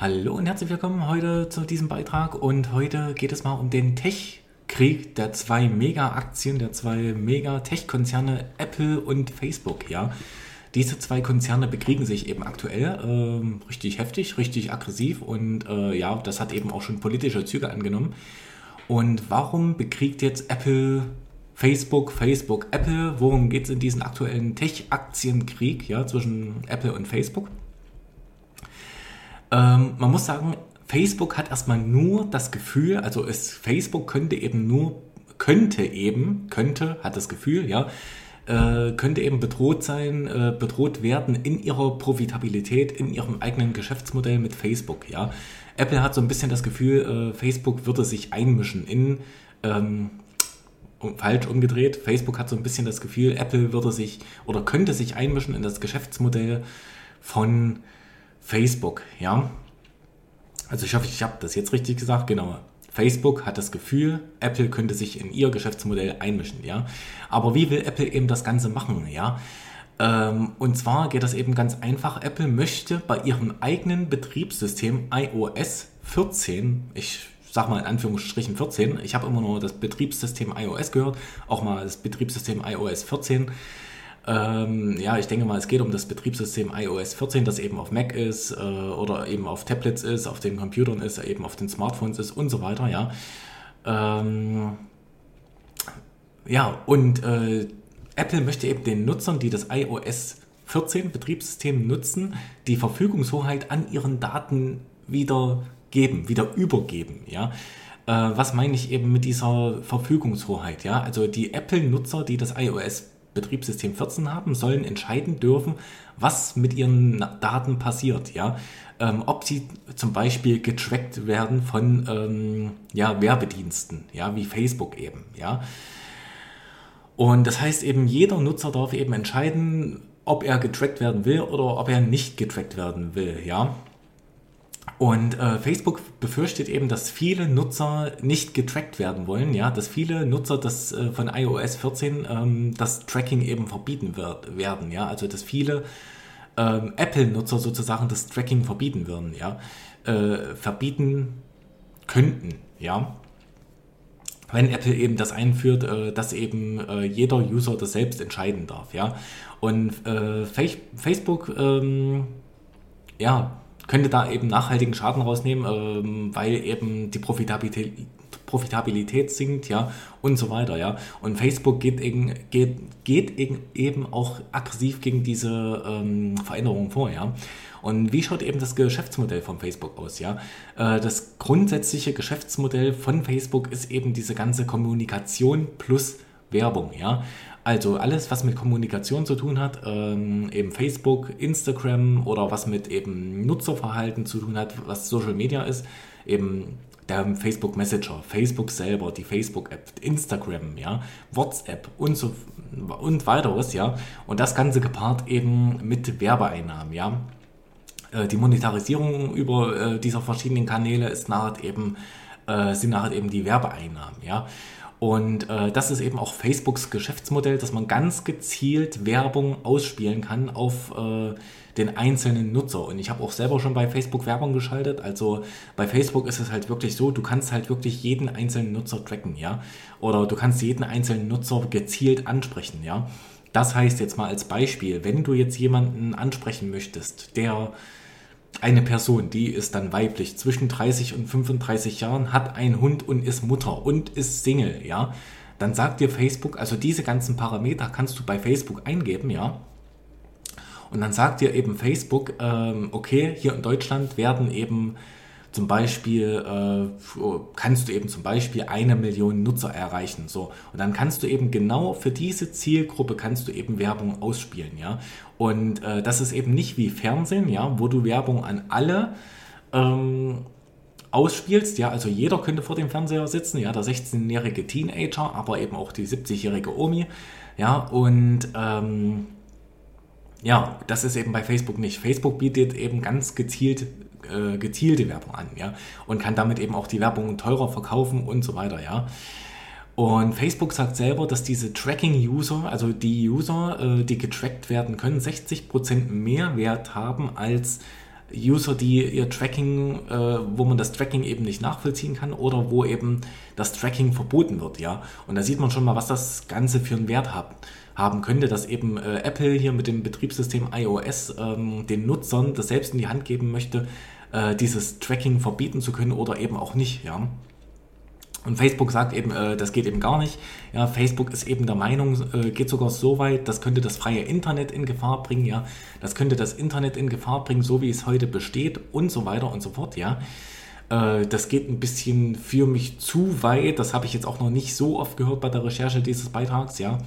Hallo und herzlich willkommen heute zu diesem Beitrag und heute geht es mal um den Tech-Krieg der zwei Mega-Aktien, der zwei Mega-Tech-Konzerne Apple und Facebook, ja. Diese zwei Konzerne bekriegen sich eben aktuell äh, richtig heftig, richtig aggressiv und äh, ja, das hat eben auch schon politische Züge angenommen. Und warum bekriegt jetzt Apple Facebook, Facebook, Apple? Worum geht es in diesem aktuellen Tech-Aktienkrieg ja, zwischen Apple und Facebook? Ähm, man muss sagen, Facebook hat erstmal nur das Gefühl, also es, Facebook könnte eben nur, könnte eben, könnte, hat das Gefühl, ja, äh, könnte eben bedroht sein, äh, bedroht werden in ihrer Profitabilität, in ihrem eigenen Geschäftsmodell mit Facebook, ja. Apple hat so ein bisschen das Gefühl, äh, Facebook würde sich einmischen in, ähm, falsch umgedreht, Facebook hat so ein bisschen das Gefühl, Apple würde sich oder könnte sich einmischen in das Geschäftsmodell von Facebook, ja. Also ich hoffe, ich habe das jetzt richtig gesagt, genau. Facebook hat das Gefühl, Apple könnte sich in ihr Geschäftsmodell einmischen, ja. Aber wie will Apple eben das Ganze machen, ja? Ähm, und zwar geht das eben ganz einfach. Apple möchte bei ihrem eigenen Betriebssystem iOS 14, ich sag mal in Anführungsstrichen 14, ich habe immer nur das Betriebssystem iOS gehört, auch mal das Betriebssystem iOS 14, ähm, ja, ich denke mal, es geht um das Betriebssystem iOS 14, das eben auf Mac ist äh, oder eben auf Tablets ist, auf den Computern ist, eben auf den Smartphones ist und so weiter, ja. Ähm, ja, und äh, Apple möchte eben den Nutzern, die das iOS 14 Betriebssystem nutzen, die Verfügungshoheit an ihren Daten wieder geben, wieder übergeben, ja äh, was meine ich eben mit dieser Verfügungshoheit? Ja, also die Apple-Nutzer, die das iOS Betriebssystem 14 haben, sollen entscheiden dürfen, was mit ihren Daten passiert, ja. Ähm, ob sie zum Beispiel getrackt werden von ähm, ja, Werbediensten, ja, wie Facebook eben, ja. Und das heißt eben, jeder Nutzer darf eben entscheiden, ob er getrackt werden will oder ob er nicht getrackt werden will, ja. Und äh, Facebook befürchtet eben, dass viele Nutzer nicht getrackt werden wollen, ja, dass viele Nutzer das äh, von iOS 14 ähm, das Tracking eben verbieten wird, werden, ja, also dass viele ähm, Apple-Nutzer sozusagen das Tracking verbieten würden, ja, äh, verbieten könnten, ja. Wenn Apple eben das einführt, äh, dass eben äh, jeder User das selbst entscheiden darf, ja. Und äh, Facebook, ähm, ja, könnte da eben nachhaltigen Schaden rausnehmen, ähm, weil eben die Profitabilität, Profitabilität sinkt, ja, und so weiter, ja. Und Facebook geht, eben, geht, geht eben auch aggressiv gegen diese ähm, Veränderungen vor, ja. Und wie schaut eben das Geschäftsmodell von Facebook aus, ja? Äh, das grundsätzliche Geschäftsmodell von Facebook ist eben diese ganze Kommunikation plus Werbung, ja. Also alles, was mit Kommunikation zu tun hat, ähm, eben Facebook, Instagram oder was mit eben Nutzerverhalten zu tun hat, was Social Media ist, eben der Facebook Messenger, Facebook selber, die Facebook App, Instagram, ja, WhatsApp und so und weiteres, ja. Und das Ganze gepaart eben mit Werbeeinnahmen, ja. Äh, die Monetarisierung über äh, dieser verschiedenen Kanäle ist nachher eben, äh, sind nachher eben die Werbeeinnahmen, ja. Und äh, das ist eben auch Facebooks Geschäftsmodell, dass man ganz gezielt Werbung ausspielen kann auf äh, den einzelnen Nutzer. Und ich habe auch selber schon bei Facebook Werbung geschaltet. Also bei Facebook ist es halt wirklich so, du kannst halt wirklich jeden einzelnen Nutzer tracken, ja. Oder du kannst jeden einzelnen Nutzer gezielt ansprechen, ja. Das heißt jetzt mal als Beispiel, wenn du jetzt jemanden ansprechen möchtest, der eine Person, die ist dann weiblich, zwischen 30 und 35 Jahren, hat einen Hund und ist Mutter und ist Single, ja, dann sagt dir Facebook, also diese ganzen Parameter kannst du bei Facebook eingeben, ja. Und dann sagt dir eben Facebook, ähm, okay, hier in Deutschland werden eben zum Beispiel äh, kannst du eben zum Beispiel eine Million Nutzer erreichen. So. Und dann kannst du eben genau für diese Zielgruppe kannst du eben Werbung ausspielen, ja. Und äh, das ist eben nicht wie Fernsehen, ja, wo du Werbung an alle ähm, ausspielst, ja, also jeder könnte vor dem Fernseher sitzen, ja, der 16-jährige Teenager, aber eben auch die 70-jährige Omi, ja, und ähm, ja, das ist eben bei Facebook nicht. Facebook bietet eben ganz gezielt äh, gezielte Werbung an, ja, und kann damit eben auch die Werbung teurer verkaufen und so weiter, ja. Und Facebook sagt selber, dass diese Tracking-User, also die User, äh, die getrackt werden können, 60% mehr Wert haben als User, die ihr Tracking, äh, wo man das Tracking eben nicht nachvollziehen kann oder wo eben das Tracking verboten wird, ja. Und da sieht man schon mal, was das Ganze für einen Wert hat, haben könnte, dass eben äh, Apple hier mit dem Betriebssystem iOS ähm, den Nutzern das selbst in die Hand geben möchte, äh, dieses Tracking verbieten zu können oder eben auch nicht, ja. Und Facebook sagt eben, äh, das geht eben gar nicht. Ja, Facebook ist eben der Meinung, äh, geht sogar so weit, das könnte das freie Internet in Gefahr bringen, ja. Das könnte das Internet in Gefahr bringen, so wie es heute besteht und so weiter und so fort, ja. Äh, das geht ein bisschen für mich zu weit. Das habe ich jetzt auch noch nicht so oft gehört bei der Recherche dieses Beitrags, ja.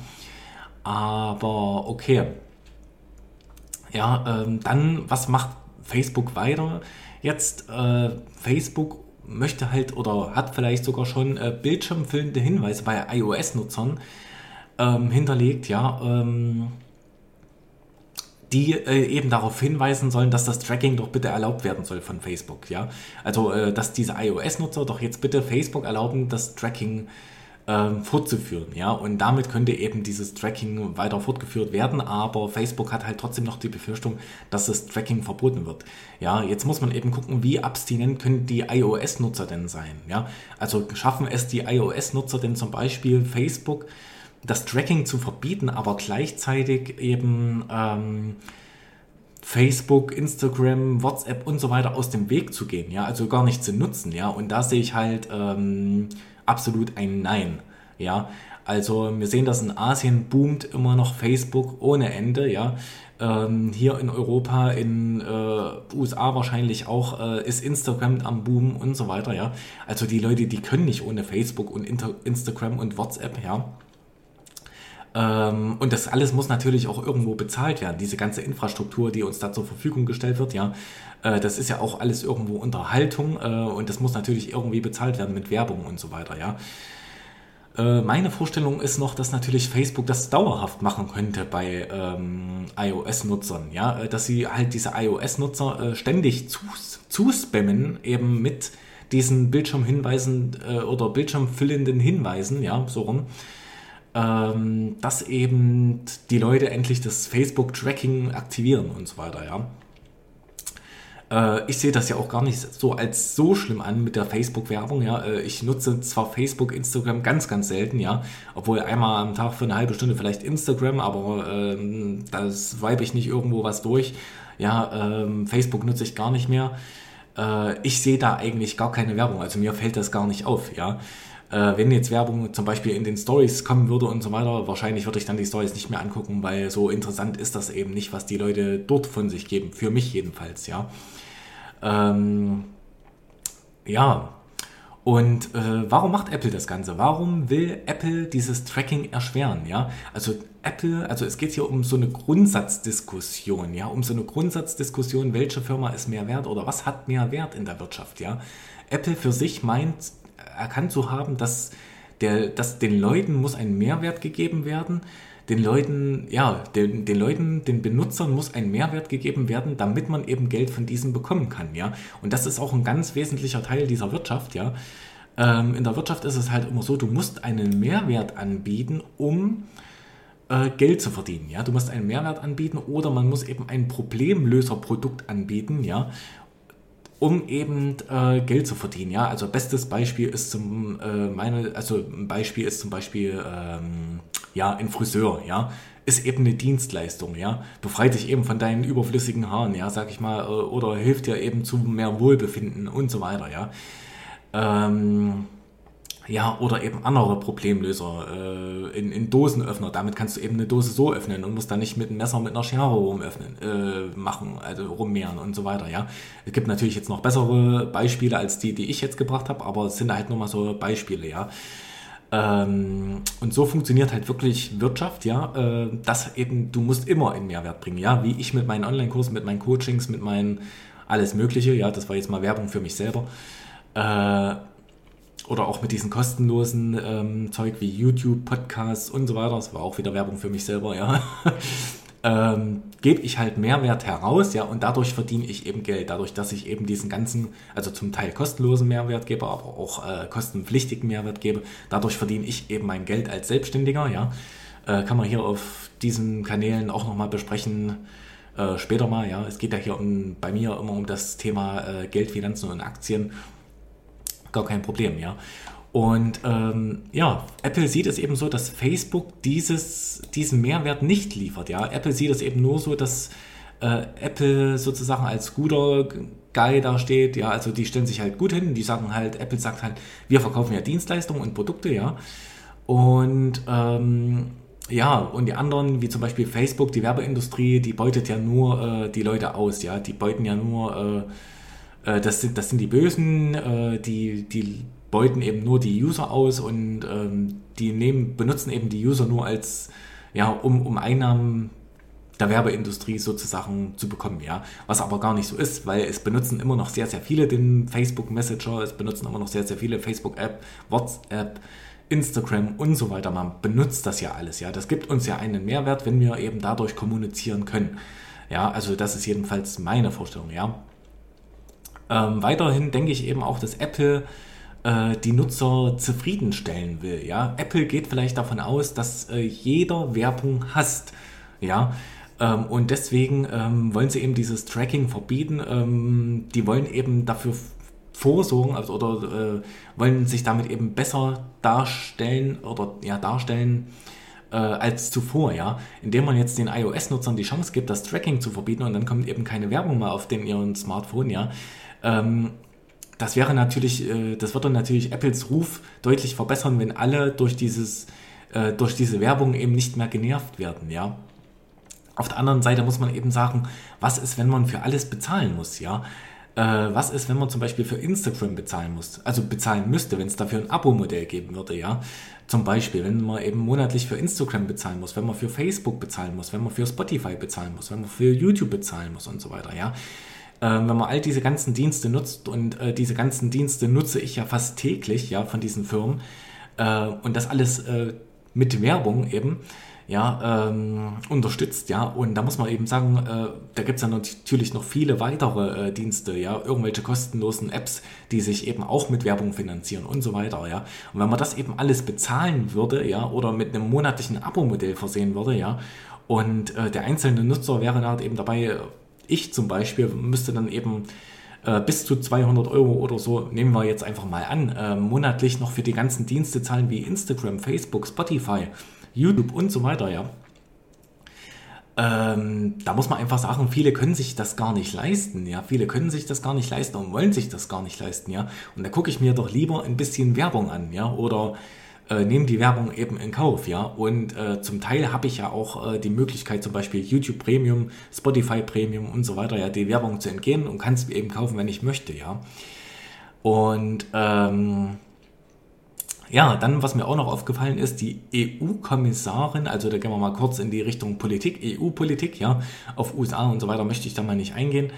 Aber okay. Ja, ähm, dann, was macht Facebook weiter? Jetzt äh, Facebook möchte halt oder hat vielleicht sogar schon äh, bildschirmfüllende Hinweise bei iOS-Nutzern ähm, hinterlegt, ja, ähm, die äh, eben darauf hinweisen sollen, dass das Tracking doch bitte erlaubt werden soll von Facebook, ja. Also, äh, dass diese iOS-Nutzer doch jetzt bitte Facebook erlauben, das Tracking ähm, fortzuführen. Ja? Und damit könnte eben dieses Tracking weiter fortgeführt werden, aber Facebook hat halt trotzdem noch die Befürchtung, dass das Tracking verboten wird. Ja, jetzt muss man eben gucken, wie abstinent können die iOS-Nutzer denn sein. Ja? Also schaffen es die iOS-Nutzer denn zum Beispiel Facebook das Tracking zu verbieten, aber gleichzeitig eben ähm, Facebook, Instagram, WhatsApp und so weiter aus dem Weg zu gehen, ja, also gar nicht zu nutzen, ja. Und da sehe ich halt ähm, absolut ein Nein. Ja, also wir sehen, dass in Asien boomt immer noch Facebook ohne Ende, ja. Ähm, hier in Europa, in äh, USA wahrscheinlich auch, äh, ist Instagram am Boom und so weiter, ja. Also die Leute, die können nicht ohne Facebook und Inter Instagram und WhatsApp, ja. Ähm, und das alles muss natürlich auch irgendwo bezahlt werden. Diese ganze Infrastruktur, die uns da zur Verfügung gestellt wird, ja, äh, das ist ja auch alles irgendwo Unterhaltung äh, und das muss natürlich irgendwie bezahlt werden mit Werbung und so weiter, ja. Äh, meine Vorstellung ist noch, dass natürlich Facebook das dauerhaft machen könnte bei ähm, iOS-Nutzern, ja, äh, dass sie halt diese iOS-Nutzer ständig zuspammen, eben mit diesen Bildschirmhinweisen äh, oder bildschirmfüllenden Hinweisen, ja, so rum ähm, dass eben die Leute endlich das Facebook-Tracking aktivieren und so weiter, ja. Äh, ich sehe das ja auch gar nicht so als so schlimm an mit der Facebook-Werbung, ja. Äh, ich nutze zwar Facebook, Instagram ganz, ganz selten, ja. Obwohl einmal am Tag für eine halbe Stunde vielleicht Instagram, aber ähm, das weibe ich nicht irgendwo was durch. Ja, ähm, Facebook nutze ich gar nicht mehr. Äh, ich sehe da eigentlich gar keine Werbung, also mir fällt das gar nicht auf, ja. Äh, wenn jetzt Werbung zum Beispiel in den Stories kommen würde und so weiter, wahrscheinlich würde ich dann die Stories nicht mehr angucken, weil so interessant ist das eben nicht, was die Leute dort von sich geben. Für mich jedenfalls, ja. Ähm, ja. Und äh, warum macht Apple das Ganze? Warum will Apple dieses Tracking erschweren? Ja, also Apple, also es geht hier um so eine Grundsatzdiskussion, ja, um so eine Grundsatzdiskussion, welche Firma ist mehr wert oder was hat mehr Wert in der Wirtschaft, ja. Apple für sich meint, erkannt zu haben, dass, der, dass den Leuten muss ein Mehrwert gegeben werden. Den Leuten, ja, den, den Leuten, den Benutzern muss ein Mehrwert gegeben werden, damit man eben Geld von diesen bekommen kann, ja. Und das ist auch ein ganz wesentlicher Teil dieser Wirtschaft, ja. Ähm, in der Wirtschaft ist es halt immer so, du musst einen Mehrwert anbieten, um äh, Geld zu verdienen. Ja? Du musst einen Mehrwert anbieten oder man muss eben ein Problemlöserprodukt anbieten, ja, um eben äh, Geld zu verdienen. Ja, also bestes Beispiel ist zum äh, meine, also ein Beispiel ist zum Beispiel ähm, ja ein Friseur. Ja, ist eben eine Dienstleistung. Ja, befreit dich eben von deinen überflüssigen Haaren. Ja, sag ich mal, äh, oder hilft dir eben zu mehr Wohlbefinden und so weiter. Ja. Ähm, ja, oder eben andere Problemlöser äh, in, in Dosenöffner. Damit kannst du eben eine Dose so öffnen und musst dann nicht mit einem Messer mit einer Schere rumöffnen, äh, machen, also rummehren und so weiter, ja. Es gibt natürlich jetzt noch bessere Beispiele als die, die ich jetzt gebracht habe, aber es sind halt nur mal so Beispiele, ja. Ähm, und so funktioniert halt wirklich Wirtschaft, ja, äh, dass eben, du musst immer einen Mehrwert bringen, ja, wie ich mit meinen Online-Kursen, mit meinen Coachings, mit meinen alles Mögliche, ja, das war jetzt mal Werbung für mich selber. Äh, oder auch mit diesen kostenlosen ähm, Zeug wie YouTube, Podcasts und so weiter, das war auch wieder Werbung für mich selber, ja, ähm, gebe ich halt Mehrwert heraus, ja, und dadurch verdiene ich eben Geld, dadurch, dass ich eben diesen ganzen, also zum Teil kostenlosen Mehrwert gebe, aber auch äh, kostenpflichtigen Mehrwert gebe, dadurch verdiene ich eben mein Geld als Selbstständiger, ja, äh, kann man hier auf diesen Kanälen auch nochmal besprechen, äh, später mal, ja. Es geht ja hier um, bei mir immer um das Thema äh, Geld, Finanzen und Aktien. Gar kein Problem, ja. Und ähm, ja, Apple sieht es eben so, dass Facebook dieses, diesen Mehrwert nicht liefert. Ja, Apple sieht es eben nur so, dass äh, Apple sozusagen als guter Guy da steht. Ja, also die stellen sich halt gut hin. Die sagen halt, Apple sagt halt, wir verkaufen ja Dienstleistungen und Produkte, ja. Und ähm, ja, und die anderen, wie zum Beispiel Facebook, die Werbeindustrie, die beutet ja nur äh, die Leute aus, ja, die beuten ja nur, äh, äh, das, sind, das sind die Bösen, äh, die, die beuten eben nur die User aus und ähm, die nehmen, benutzen eben die User nur als, ja, um, um Einnahmen der Werbeindustrie sozusagen zu bekommen, ja. Was aber gar nicht so ist, weil es benutzen immer noch sehr, sehr viele den Facebook Messenger, es benutzen immer noch sehr, sehr viele Facebook App, WhatsApp, Instagram und so weiter. Man benutzt das ja alles, ja. Das gibt uns ja einen Mehrwert, wenn wir eben dadurch kommunizieren können. Ja, also das ist jedenfalls meine Vorstellung, ja. Ähm, weiterhin denke ich eben auch, dass Apple äh, die Nutzer zufriedenstellen will, ja. Apple geht vielleicht davon aus, dass äh, jeder Werbung hasst, ja. Ähm, und deswegen ähm, wollen sie eben dieses Tracking verbieten. Ähm, die wollen eben dafür vorsorgen also, oder äh, wollen sich damit eben besser darstellen oder ja darstellen äh, als zuvor, ja, indem man jetzt den iOS-Nutzern die Chance gibt, das Tracking zu verbieten und dann kommt eben keine Werbung mehr auf dem ihren Smartphone, ja. Ähm, das wäre natürlich, äh, das würde natürlich Apples Ruf deutlich verbessern, wenn alle durch dieses, äh, durch diese Werbung eben nicht mehr genervt werden, ja. Auf der anderen Seite muss man eben sagen, was ist, wenn man für alles bezahlen muss, ja? Äh, was ist, wenn man zum Beispiel für Instagram bezahlen muss, also bezahlen müsste, wenn es dafür ein Abo-Modell geben würde, ja. Zum Beispiel, wenn man eben monatlich für Instagram bezahlen muss, wenn man für Facebook bezahlen muss, wenn man für Spotify bezahlen muss, wenn man für YouTube bezahlen muss und so weiter, ja. Äh, wenn man all diese ganzen Dienste nutzt und äh, diese ganzen Dienste nutze ich ja fast täglich, ja, von diesen Firmen äh, und das alles äh, mit Werbung eben, ja, ähm, unterstützt, ja. Und da muss man eben sagen, äh, da gibt es ja natürlich noch viele weitere äh, Dienste, ja, irgendwelche kostenlosen Apps, die sich eben auch mit Werbung finanzieren und so weiter, ja. Und wenn man das eben alles bezahlen würde, ja, oder mit einem monatlichen Abo-Modell versehen würde, ja, und äh, der einzelne Nutzer wäre dann halt eben dabei, ich zum Beispiel, müsste dann eben äh, bis zu 200 Euro oder so, nehmen wir jetzt einfach mal an, äh, monatlich noch für die ganzen Dienste zahlen wie Instagram, Facebook, Spotify, YouTube und so weiter, ja. Ähm, da muss man einfach sagen, viele können sich das gar nicht leisten, ja. Viele können sich das gar nicht leisten und wollen sich das gar nicht leisten, ja. Und da gucke ich mir doch lieber ein bisschen Werbung an, ja. Oder äh, nehme die Werbung eben in Kauf, ja. Und äh, zum Teil habe ich ja auch äh, die Möglichkeit, zum Beispiel YouTube Premium, Spotify Premium und so weiter, ja, die Werbung zu entgehen und kann es eben kaufen, wenn ich möchte, ja. Und ähm, ja, dann, was mir auch noch aufgefallen ist, die EU-Kommissarin, also da gehen wir mal kurz in die Richtung Politik, EU-Politik, ja, auf USA und so weiter möchte ich da mal nicht eingehen.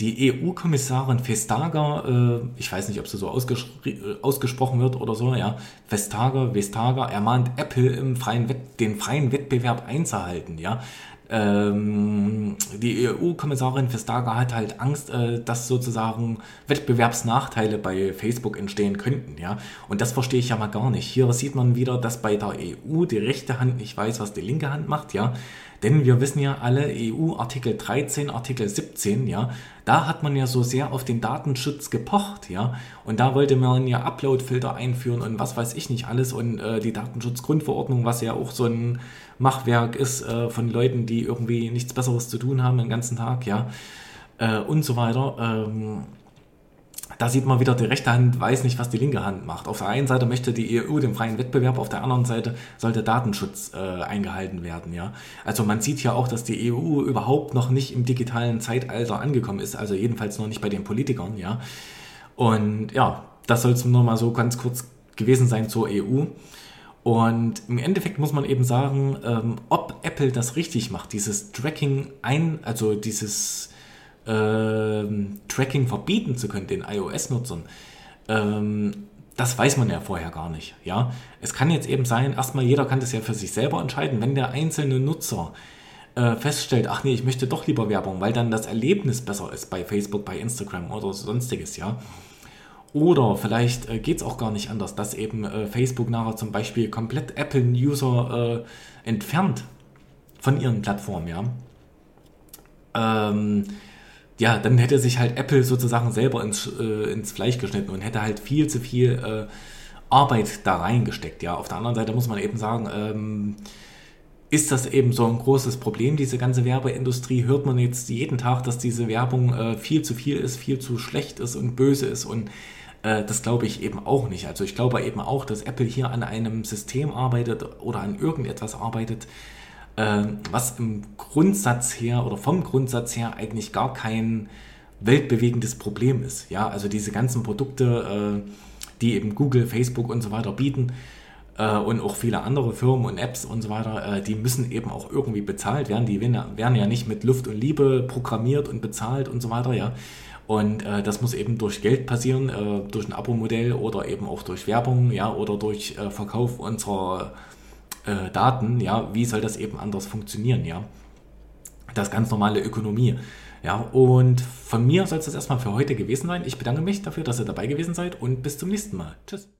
Die EU-Kommissarin Vestager, äh, ich weiß nicht, ob sie so äh, ausgesprochen wird oder so, ja, Vestager, Vestager, ermahnt Apple im freien den freien Wettbewerb einzuhalten, ja. Ähm, die EU-Kommissarin Vestager hat halt Angst, äh, dass sozusagen Wettbewerbsnachteile bei Facebook entstehen könnten, ja. Und das verstehe ich ja mal gar nicht. Hier sieht man wieder, dass bei der EU die rechte Hand nicht weiß, was die linke Hand macht, ja. Denn wir wissen ja alle, EU Artikel 13, Artikel 17, ja, da hat man ja so sehr auf den Datenschutz gepocht, ja. Und da wollte man ja Upload-Filter einführen und was weiß ich nicht alles und äh, die Datenschutzgrundverordnung, was ja auch so ein Machwerk ist äh, von Leuten, die irgendwie nichts Besseres zu tun haben den ganzen Tag, ja. Äh, und so weiter. Ähm, da sieht man wieder, die rechte Hand weiß nicht, was die linke Hand macht. Auf der einen Seite möchte die EU den freien Wettbewerb, auf der anderen Seite sollte Datenschutz äh, eingehalten werden. Ja? Also man sieht ja auch, dass die EU überhaupt noch nicht im digitalen Zeitalter angekommen ist, also jedenfalls noch nicht bei den Politikern. Ja? Und ja, das soll es nur mal so ganz kurz gewesen sein zur EU. Und im Endeffekt muss man eben sagen, ähm, ob Apple das richtig macht, dieses Tracking ein, also dieses ähm, Tracking verbieten zu können, den iOS-Nutzern, ähm, das weiß man ja vorher gar nicht. Ja? Es kann jetzt eben sein, erstmal jeder kann das ja für sich selber entscheiden, wenn der einzelne Nutzer äh, feststellt, ach nee, ich möchte doch lieber Werbung, weil dann das Erlebnis besser ist bei Facebook, bei Instagram oder sonstiges, ja. Oder vielleicht äh, geht es auch gar nicht anders, dass eben äh, Facebook nachher zum Beispiel komplett Apple-User äh, entfernt von ihren Plattformen, ja. ähm, ja, dann hätte sich halt Apple sozusagen selber ins, äh, ins Fleisch geschnitten und hätte halt viel zu viel äh, Arbeit da reingesteckt. Ja, auf der anderen Seite muss man eben sagen, ähm, ist das eben so ein großes Problem, diese ganze Werbeindustrie? Hört man jetzt jeden Tag, dass diese Werbung äh, viel zu viel ist, viel zu schlecht ist und böse ist und äh, das glaube ich eben auch nicht. Also ich glaube eben auch, dass Apple hier an einem System arbeitet oder an irgendetwas arbeitet, äh, was im Grundsatz her oder vom Grundsatz her eigentlich gar kein weltbewegendes Problem ist. Ja, also diese ganzen Produkte, äh, die eben Google, Facebook und so weiter bieten, äh, und auch viele andere Firmen und Apps und so weiter, äh, die müssen eben auch irgendwie bezahlt werden. Die werden, werden ja nicht mit Luft und Liebe programmiert und bezahlt und so weiter, ja. Und äh, das muss eben durch Geld passieren, äh, durch ein Abo-Modell oder eben auch durch Werbung, ja, oder durch äh, Verkauf unserer äh, Daten, ja. Wie soll das eben anders funktionieren, ja? Das ganz normale Ökonomie. Ja, und von mir soll es das erstmal für heute gewesen sein. Ich bedanke mich dafür, dass ihr dabei gewesen seid und bis zum nächsten Mal. Tschüss.